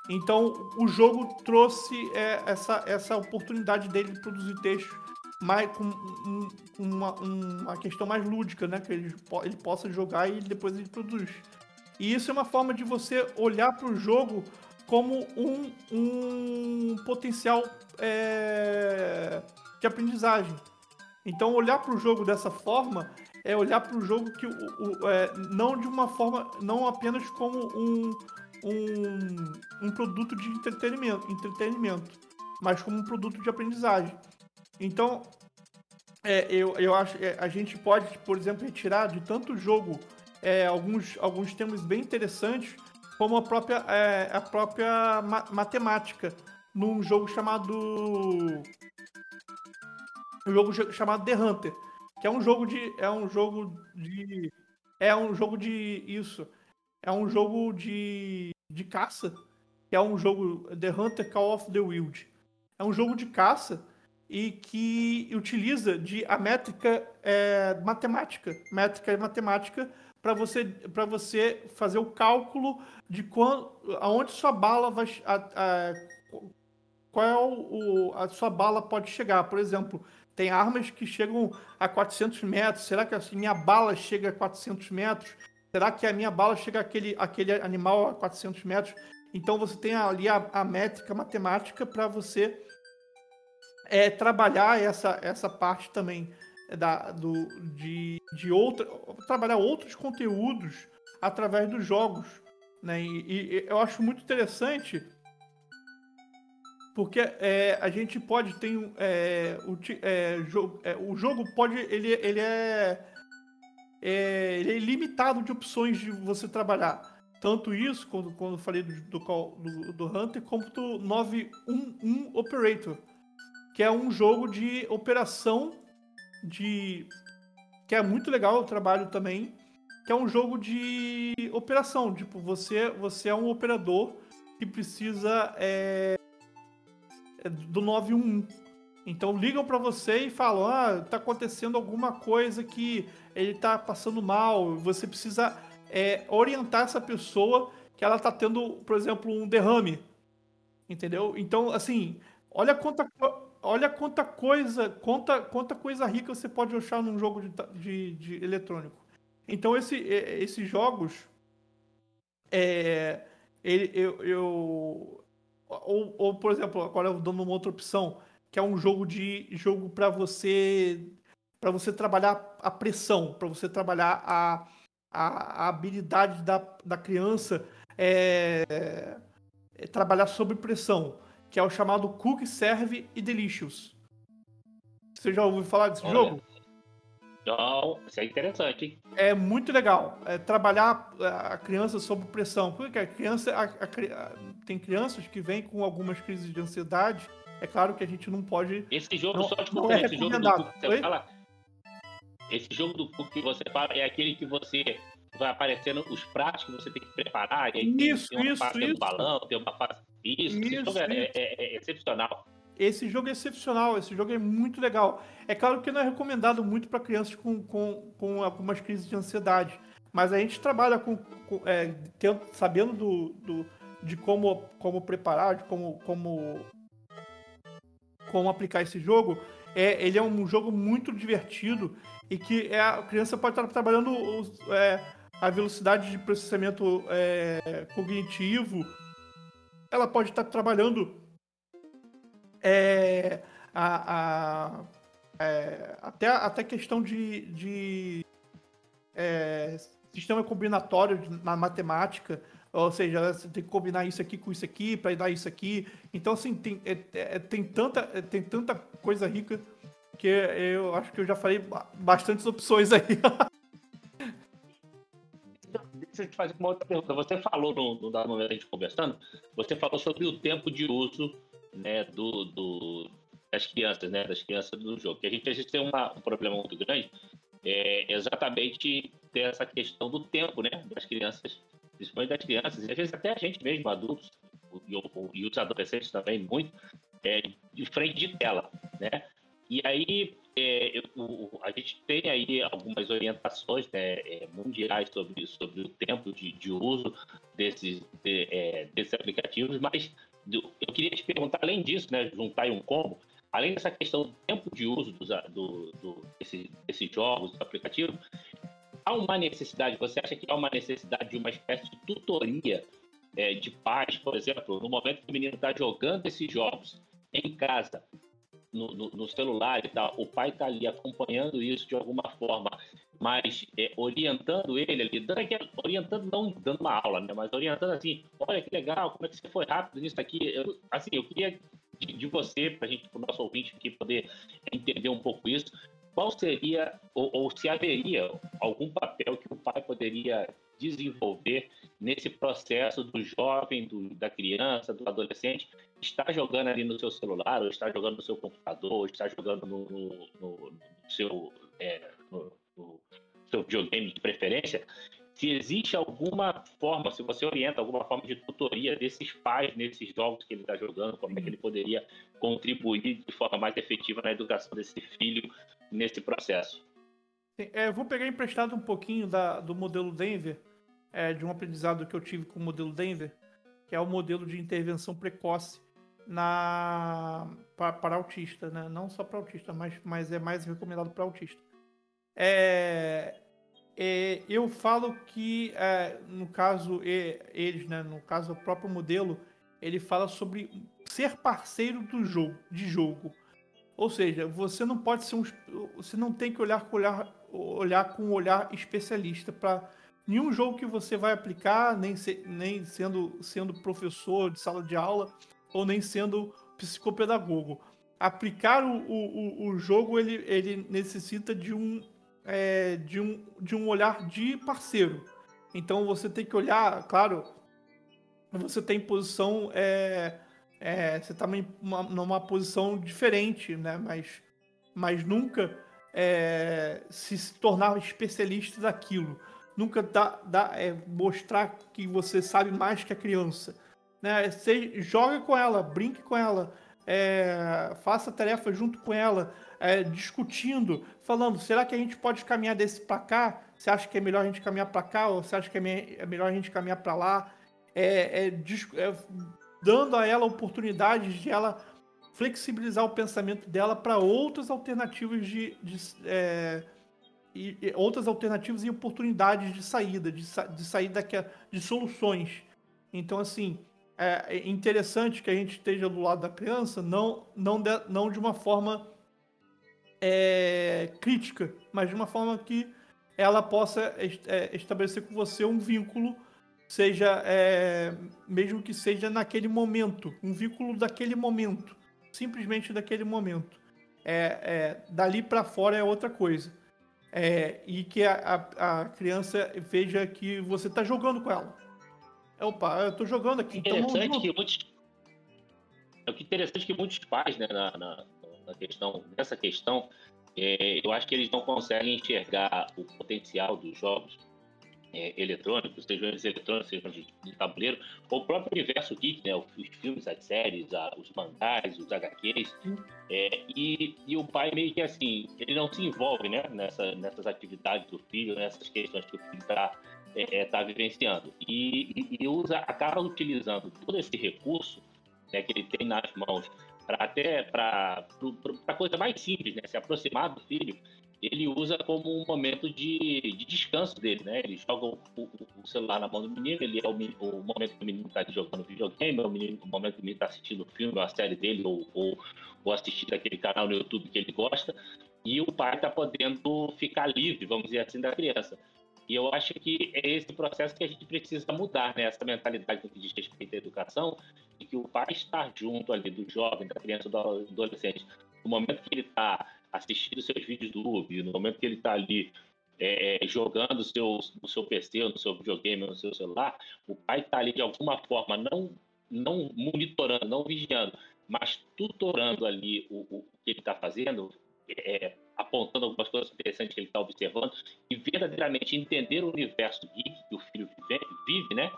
Então, o jogo trouxe é, essa, essa oportunidade dele de produzir textos mais, com um, uma, uma questão mais lúdica, né? Que ele, ele possa jogar e depois ele produz. E isso é uma forma de você olhar para o jogo como um, um potencial é, de aprendizagem. Então, olhar para o jogo dessa forma é olhar para o jogo que o, o é, não de uma forma, não apenas como um, um, um produto de entretenimento, entretenimento, mas como um produto de aprendizagem. Então, é, eu, eu acho é, a gente pode, por exemplo, retirar de tanto jogo é, alguns, alguns temas bem interessantes, como a própria, é, a própria ma matemática, num jogo chamado. Um jogo chamado The Hunter que é um jogo de é um jogo de é um jogo de isso é um jogo de, de caça que é um jogo The Hunter Call of the Wild. É um jogo de caça e que utiliza de a métrica é, matemática métrica matemática para você para você fazer o cálculo de quando aonde sua bala vai a, a, qual é o, a sua bala pode chegar. Por exemplo tem armas que chegam a 400 metros. Será que a minha bala chega a 400 metros? Será que a minha bala chega àquele, àquele animal a 400 metros? Então você tem ali a, a métrica matemática para você é, trabalhar essa, essa parte também da, do, de, de outra, trabalhar outros conteúdos através dos jogos. Né? E, e eu acho muito interessante porque é, a gente pode ter é, o, é, jogo, é, o jogo pode ele, ele é, é, ele é ilimitado de opções de você trabalhar. Tanto isso quando quando eu falei do, do, do Hunter como do 911 Operator que é um jogo de operação de que é muito legal o trabalho também que é um jogo de operação. Tipo você você é um operador que precisa é do 911. Então ligam para você e falam: ah, tá acontecendo alguma coisa que ele tá passando mal. Você precisa é, orientar essa pessoa que ela tá tendo, por exemplo, um derrame. Entendeu? Então, assim, olha quanta, olha quanta coisa, quanta, quanta coisa rica você pode achar num jogo de, de, de eletrônico. Então, esse, esses jogos, é, ele, eu, eu ou, ou, por exemplo, agora eu dando uma outra opção, que é um jogo de jogo para você para você trabalhar a pressão, para você trabalhar a, a, a, habilidade da, da criança é, é, trabalhar sob pressão, que é o chamado Cook, Serve e Delicious. Você já ouviu falar desse Olha. jogo? Não, isso é interessante, hein? É muito legal. É trabalhar a criança sob pressão. Porque a criança. A, a, tem crianças que vêm com algumas crises de ansiedade. É claro que a gente não pode. Esse jogo não, só de não é esse jogo do que você fala. Esse jogo do que você fala é aquele que você vai aparecendo os pratos que você tem que preparar. E aí isso, tem, tem isso, parte isso. do balão, tem uma parte. Isso, isso, esse jogo é, é, é, é excepcional. Esse jogo é excepcional, esse jogo é muito legal. É claro que não é recomendado muito para crianças com, com, com algumas crises de ansiedade, mas a gente trabalha com, com é, tendo, sabendo do, do, de como, como preparar, de como, como, como aplicar esse jogo. É, ele é um jogo muito divertido e que é, a criança pode estar trabalhando é, a velocidade de processamento é, cognitivo, ela pode estar trabalhando é, a, a é, até, até questão de, de é, sistema combinatório na matemática, ou seja, você tem que combinar isso aqui com isso aqui para dar isso aqui. Então, assim, tem, é, é, tem, tanta, é, tem tanta coisa rica que eu acho que eu já falei bastantes opções aí. Deixa eu te fazer uma outra pergunta. Você falou no, no dado momento a gente conversando, você falou sobre o tempo de uso né, do, do, das crianças, né, das crianças do jogo. Que a gente, a gente tem uma, um problema muito grande, é exatamente ter essa questão do tempo, né, das crianças, principalmente das crianças, e às vezes até a gente mesmo, adultos, e, e os adolescentes também, muito, é, de frente de tela, né? E aí é, eu, a gente tem aí algumas orientações né, é, mundiais sobre, sobre o tempo de, de uso desses, de, é, desses aplicativos, mas eu queria te perguntar, além disso, né, juntar um combo, além dessa questão do tempo de uso dos, do, do, desse, desses jogos, do aplicativo, há uma necessidade, você acha que há uma necessidade de uma espécie de tutoria é, de pais, por exemplo, no momento que o menino está jogando esses jogos em casa, no, no, no, celular e tal, o pai está ali acompanhando isso de alguma forma, mas é, orientando ele ali, dando orientando, não dando uma aula, né, mas orientando assim, olha que legal, como é que você foi rápido nisso aqui. Eu, assim, eu queria de, de você, para gente, para o nosso ouvinte aqui poder entender um pouco isso, qual seria, ou, ou se haveria algum papel que o pai poderia desenvolver nesse processo do jovem, do, da criança, do adolescente, estar jogando ali no seu celular, ou estar jogando no seu computador, ou estar jogando no, no, no, no seu, é, no, seu videogame de preferência, se existe alguma forma, se você orienta alguma forma de tutoria desses pais nesses jogos que ele está jogando, como é que ele poderia contribuir de forma mais efetiva na educação desse filho nesse processo. É, eu vou pegar emprestado um pouquinho da, do modelo Denver, é, de um aprendizado que eu tive com o modelo Denver, que é o modelo de intervenção precoce na para autista, né? Não só para autista, mas, mas é mais recomendado para autista. É, é, eu falo que, é, no caso, eles, né, no caso, o próprio modelo, ele fala sobre ser parceiro do jogo, de jogo. Ou seja, você não pode ser um. Você não tem que olhar com olhar, olhar com um olhar especialista para nenhum jogo que você vai aplicar, nem, se, nem sendo, sendo professor de sala de aula ou nem sendo psicopedagogo. Aplicar o, o, o jogo ele, ele necessita de um é, de, um, de um olhar de parceiro. Então você tem que olhar, claro, você tem posição. É, é, você está numa, posição diferente, né? Mas, mas nunca é, se tornar especialista daquilo. Nunca dá, dá, é, mostrar que você sabe mais que a criança. Né? Você joga com ela, brinque com ela, é, faça tarefa junto com ela, é, discutindo, falando, será que a gente pode caminhar desse para cá? Você acha que é melhor a gente caminhar para cá ou você acha que é, é melhor a gente caminhar para lá? É, é, é, dando a ela oportunidades de ela flexibilizar o pensamento dela para outras alternativas de, de e, e, outras alternativas e oportunidades de saída, de, de saída de soluções. Então, assim, é, é interessante que a gente esteja do lado da criança, não, não, de, não de uma forma é, crítica, mas de uma forma que ela possa é, estabelecer com você um vínculo, seja é, mesmo que seja naquele momento, um vínculo daquele momento, simplesmente daquele momento. É, é dali para fora é outra coisa. E que a, a, a, criança veja que você está jogando com ela. É, opa, eu tô jogando aqui. Então interessante então, que muitos. É o que interessante que muitos pais, né, na, na, na questão, nessa questão, é, eu acho que eles não conseguem enxergar o potencial dos jogos é, eletrônicos, sejam eles eletrônicos, sejam de, de tabuleiro, ou o próprio universo geek, né, os filmes, as séries, a, os mangás, os HQs, é, e, e o pai meio que assim, ele não se envolve né, nessa, nessas atividades do filho, nessas questões que o filho está está é, tá vivenciando. E, e, usa, acaba utilizando todo esse recurso né, que ele tem nas mãos para até para a coisa mais simples, né, se aproximar do filho, ele usa como um momento de, de descanso dele, né? Ele joga o, o, celular na mão do menino, ele é o, o momento que o menino está jogando videogame, é o, menino, o momento que o menino está assistindo o filme, a série dele, ou, ou, ou assistindo aquele canal no YouTube que ele gosta, e o pai está podendo ficar livre, vamos dizer assim, da criança. E eu acho que é esse processo que a gente precisa mudar, né? Essa mentalidade que diz respeito à educação, de que o pai estar junto ali do jovem, da criança, do adolescente, no momento que ele está assistindo seus vídeos do YouTube, no momento que ele está ali é, jogando seu, no seu PC, no seu videogame, no seu celular, o pai está ali de alguma forma, não, não monitorando, não vigiando, mas tutorando ali o, o que ele está fazendo, é, apontando algumas coisas interessantes que ele está observando e verdadeiramente entender o universo geek que o filho vive, vive, né?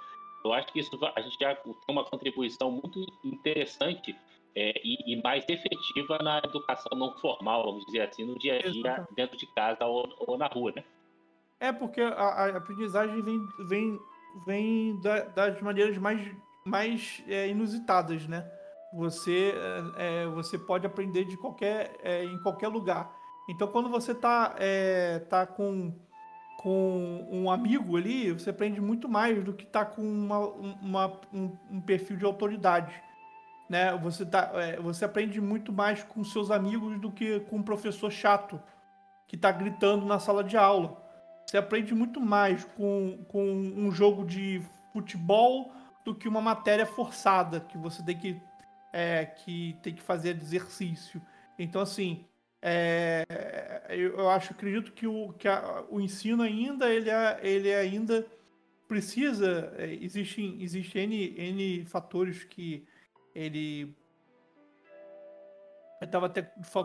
Eu acho que isso a gente já tem uma contribuição muito interessante é, e, e, mais efetiva na educação não formal, vamos dizer assim, no dia a dia, dentro de casa ou, ou, na rua, né? É, porque a, a aprendizagem vem, vem, vem da, das maneiras mais, mais é, inusitadas, né? Você, é, é você pode aprender de qualquer, é, em qualquer lugar. Então, quando você tá, é, tá com, com um amigo ali, você aprende muito mais do que tá com uma, uma um, um, perfil de autoridade. Né? Você, tá, é, você aprende muito mais com seus amigos do que com um professor chato que está gritando na sala de aula. Você aprende muito mais com, com um jogo de futebol do que uma matéria forçada que você tem que, é, que, tem que fazer exercício. Então, assim, é, eu, eu, acho, acredito que o, que a, o ensino ainda, ele, é, ele ainda precisa, é, existem, N, N fatores que ele... Eu estava até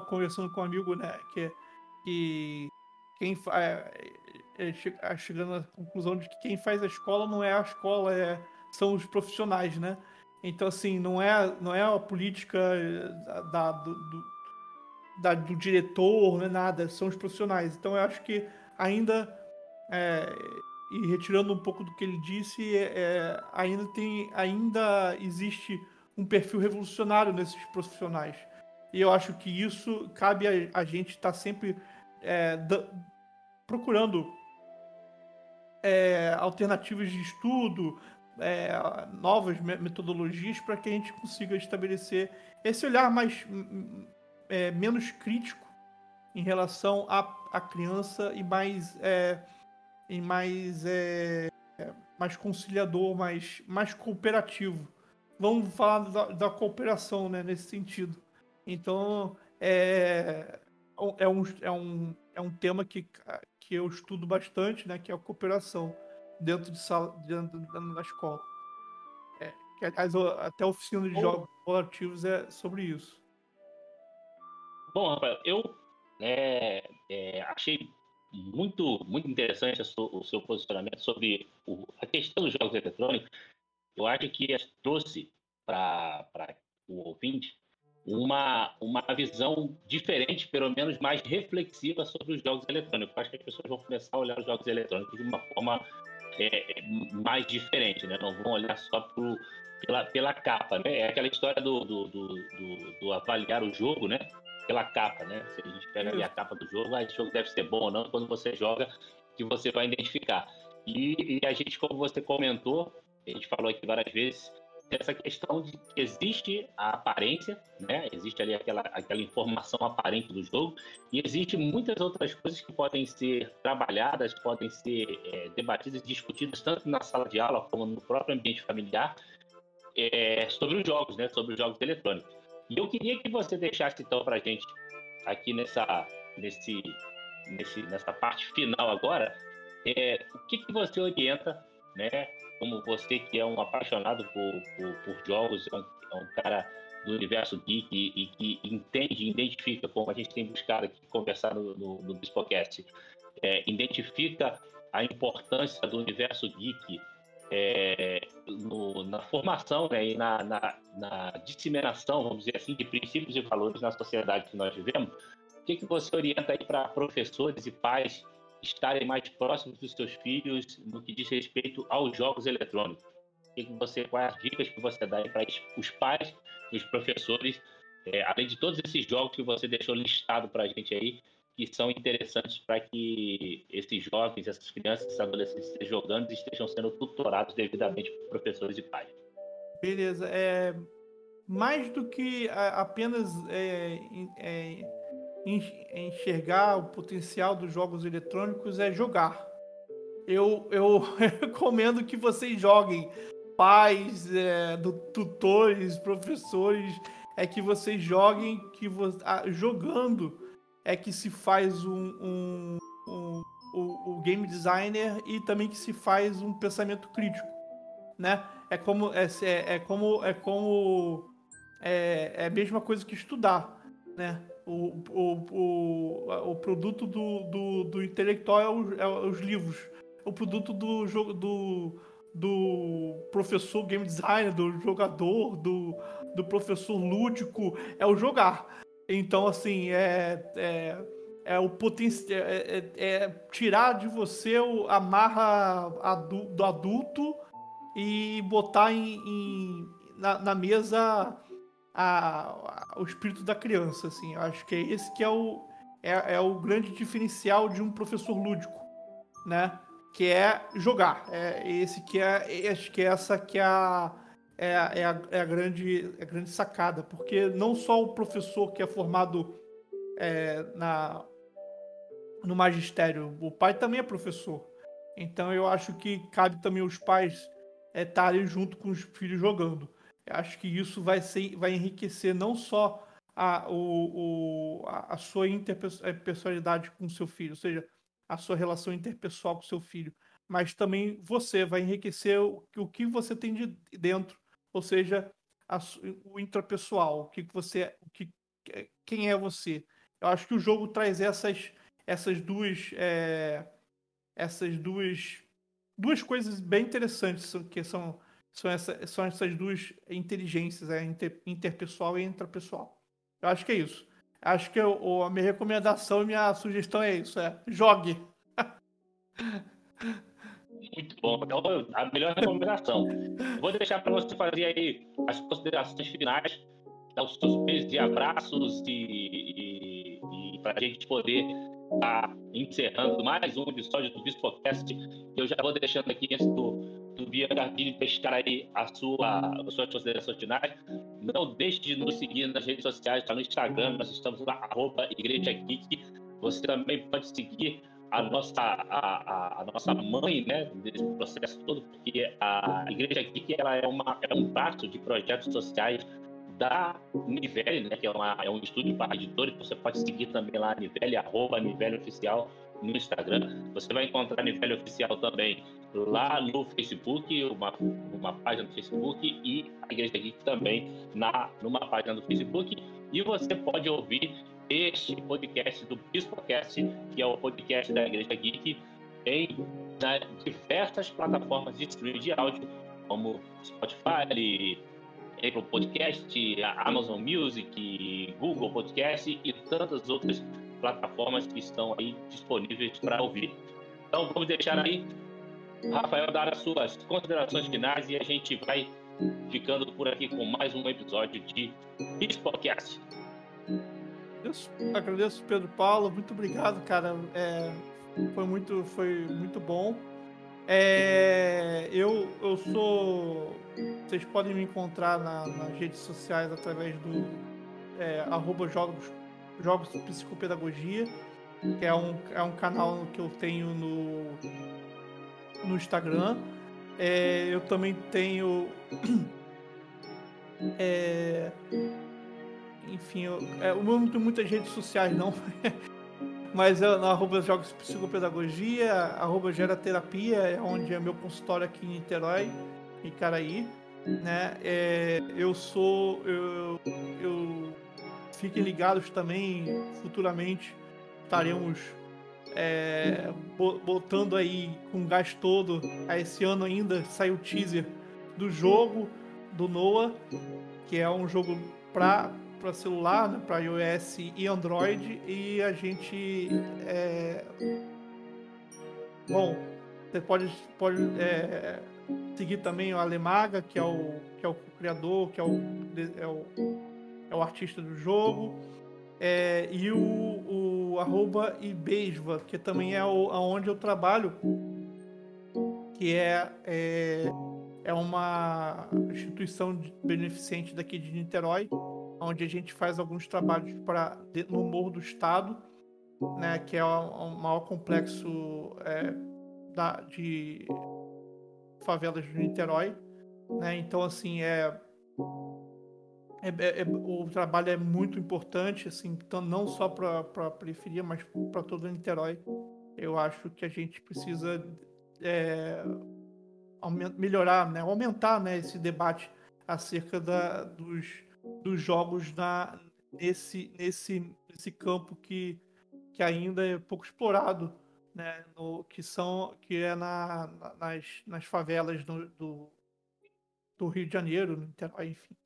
conversando com um amigo, né, que, que quem é, é, é, chegando à conclusão de que quem faz a escola não é a escola, é, são os profissionais, né? Então, assim, não é, não é a política da do, da, do diretor, não é nada, são os profissionais. Então eu acho que ainda, é, e retirando um pouco do que ele disse, é, é ainda, tem, ainda existe um perfil revolucionário nesses profissionais. E eu acho que isso cabe a, a gente estar tá sempre é, da, procurando é, alternativas de estudo, é, novas metodologias para que a gente consiga estabelecer esse olhar mais é, menos crítico em relação à, criança e mais é, e mais é, mais conciliador, mais, mais cooperativo. Vamos falar da, da cooperação né, nesse sentido. Então é, é, um, é, um, é um tema que, que eu estudo bastante, né, que é a cooperação dentro de sala, dentro da escola. É, que, aliás, até a oficina de jogos colaborativos é sobre isso. Bom, Rafael, eu é, é, achei muito, muito interessante o seu posicionamento sobre o, a questão dos jogos eletrônicos. Eu acho que trouxe para o ouvinte uma, uma visão diferente, pelo menos mais reflexiva sobre os jogos eletrônicos. Acho que as pessoas vão começar a olhar os jogos eletrônicos de uma forma é, mais diferente, né? Não vão olhar só pela, pela capa, né? É aquela história do, do, do, do, do avaliar o jogo, né? Pela capa, né? Se a gente pega ali a capa do jogo, ah, esse jogo deve ser bom ou não, quando você joga, que você vai identificar. E, e a gente, como você comentou, a gente falou aqui várias vezes, essa questão de que existe a aparência, né? Existe ali aquela, aquela informação aparente do jogo e existe muitas outras coisas que podem ser trabalhadas, podem ser é, debatidas discutidas tanto na sala de aula como no próprio ambiente familiar é, sobre os jogos, né? Sobre os jogos eletrônicos. E eu queria que você deixasse então para a gente aqui nessa nesse, nesse nessa parte final agora é, o que, que você orienta, né? como você que é um apaixonado por, por, por jogos, é um, é um, cara do universo geek e, e, que entende, identifica, como a gente tem buscado aqui conversar no, no, no Bispocast, é, identifica a importância do universo geek é, no, na formação né, e na, na, na, disseminação, vamos dizer assim, de princípios e valores na sociedade que nós vivemos, o que, que você orienta aí para professores e pais estarem mais próximos dos seus filhos no que diz respeito aos jogos eletrônicos? Que você, quais as dicas que você dá para os pais os professores, é, além de todos esses jogos que você deixou listado para a gente aí, que são interessantes para que esses jovens, essas crianças, esses adolescentes estejam jogando e estejam sendo tutorados devidamente por professores e pais. Beleza. É, mais do que apenas é, é, enxergar o potencial dos jogos eletrônicos é jogar. Eu, eu recomendo que vocês joguem. Pais, é, do, tutores, professores, é que vocês joguem, que vo, jogando é que se faz um, um, um o, o, game designer e também que se faz um pensamento crítico, né? É como é, é, é como é como é, é a mesma coisa que estudar, né? O, o, o, o produto do, do, do intelectual é, é, os livros. O produto do jogo do, do professor game designer, do jogador, do, do professor lúdico é o jogar. Então, assim, é, é, é o potencial. É, é, é, tirar de você a marra adu, do adulto e botar em, em na, na mesa a, a, o espírito da criança, assim. Eu acho que é esse que é o, é, é, o grande diferencial de um professor lúdico, né? Que é jogar. É esse que é, acho que é essa que é a, é, é a, é a, grande, é a grande sacada, porque não só o professor que é formado é, na, no magistério, o pai também é professor. Então eu acho que cabe também os pais é, estarem junto com os filhos jogando. Acho que isso vai, ser, vai enriquecer não só a, o, o, a sua interpessoalidade com o seu filho, ou seja, a sua relação interpessoal com o seu filho, mas também você vai enriquecer o, o que você tem de dentro, ou seja, a, o intrapessoal, o que você, o que, quem é você. Eu acho que o jogo traz essas, essas duas, é, essas duas, duas coisas bem interessantes que são são, essa, são essas duas inteligências, a inter, interpessoal e intrapessoal. Eu acho que é isso. Acho que eu, a minha recomendação e minha sugestão é isso: é jogue. Muito bom. A melhor recomendação. Vou deixar para você fazer aí as considerações finais, dar os seus beijos e abraços e, e, e para a gente poder estar tá encerrando mais um episódio do Bispocast. Eu já vou deixando aqui antes do do Bia Gardini deixar aí a sua, as suas considerações finais. Não deixe de nos seguir nas redes sociais, está no Instagram, nós estamos lá, arroba Igreja Geek. Você também pode seguir a nossa, a, a, a, nossa mãe né, desse processo todo, porque a Igreja Geek ela é, uma, é um braço de projetos sociais da Nivelle, né, que é, uma, é um estúdio para editores, você pode seguir também lá a Nivelle, arroba Nivelle Oficial no Instagram. Você vai encontrar a Nivelle Oficial também lá no Facebook, uma, uma página no Facebook e a Igreja Geek também na, numa página do Facebook. E você pode ouvir este podcast do Bispocast, que é o podcast da Igreja Geek, em diversas plataformas de streaming de áudio, como Spotify, Apple Podcast, Amazon Music, Google Podcast e tantas outras plataformas que estão aí disponíveis para ouvir. Então vamos deixar aí Rafael dar as suas considerações finais e a gente vai ficando por aqui com mais um episódio de Bis Eu agradeço Pedro Paulo, muito obrigado, cara. É, foi muito, foi muito bom. É, eu, eu sou. Vocês podem me encontrar na, nas redes sociais através do é, jogos, jogos Psicopedagogia, que é um, é um canal que eu tenho no, no Instagram. É, eu também tenho. É, enfim, eu, é, eu não tenho muitas redes sociais, não. Mas é no arroba Jogos Psicopedagogia, arroba Gera Terapia, é onde é meu consultório aqui em Niterói, em Caraí. Né? É, eu sou. Eu, eu, fiquem ligados também, futuramente estaremos é, botando aí com gás todo. A esse ano ainda saiu o teaser do jogo do Noah, que é um jogo para para celular, né, para iOS e Android, e a gente. É... Bom, você pode, pode é, seguir também o Alemaga, que é o, que é o criador, que é o, é o, é o artista do jogo, é, e o, o arroba Ibesva, que também é o, aonde eu trabalho, que é, é, é uma instituição beneficente daqui de Niterói, onde a gente faz alguns trabalhos para no Morro do Estado, né, que é o, maior complexo é, da, de favelas de Niterói. Né? Então, assim, é, é, é, é o trabalho é muito importante, assim, então, não só para a periferia, mas para todo Niterói. Eu acho que a gente precisa é, melhorar, né, aumentar né, esse debate acerca da, dos dos jogos na, nesse, nesse, nesse campo que, que ainda é pouco explorado, né? No, que são que é na, nas, nas favelas do, do, do Rio de Janeiro, enfim.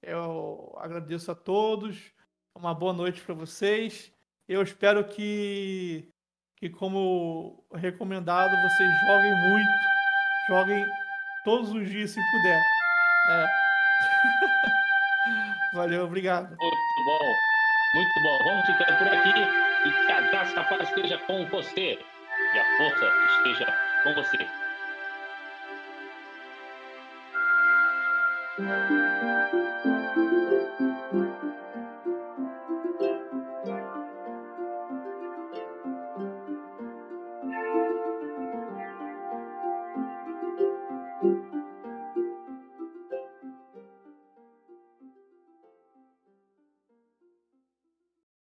Eu agradeço a todos. Uma boa noite para vocês. Eu espero que, que, como recomendado, vocês joguem muito. Joguem todos os dias se puder. É. Valeu, obrigado. Muito bom, muito bom. Vamos ficando por aqui e que a graça da paz esteja com você e a força esteja com você.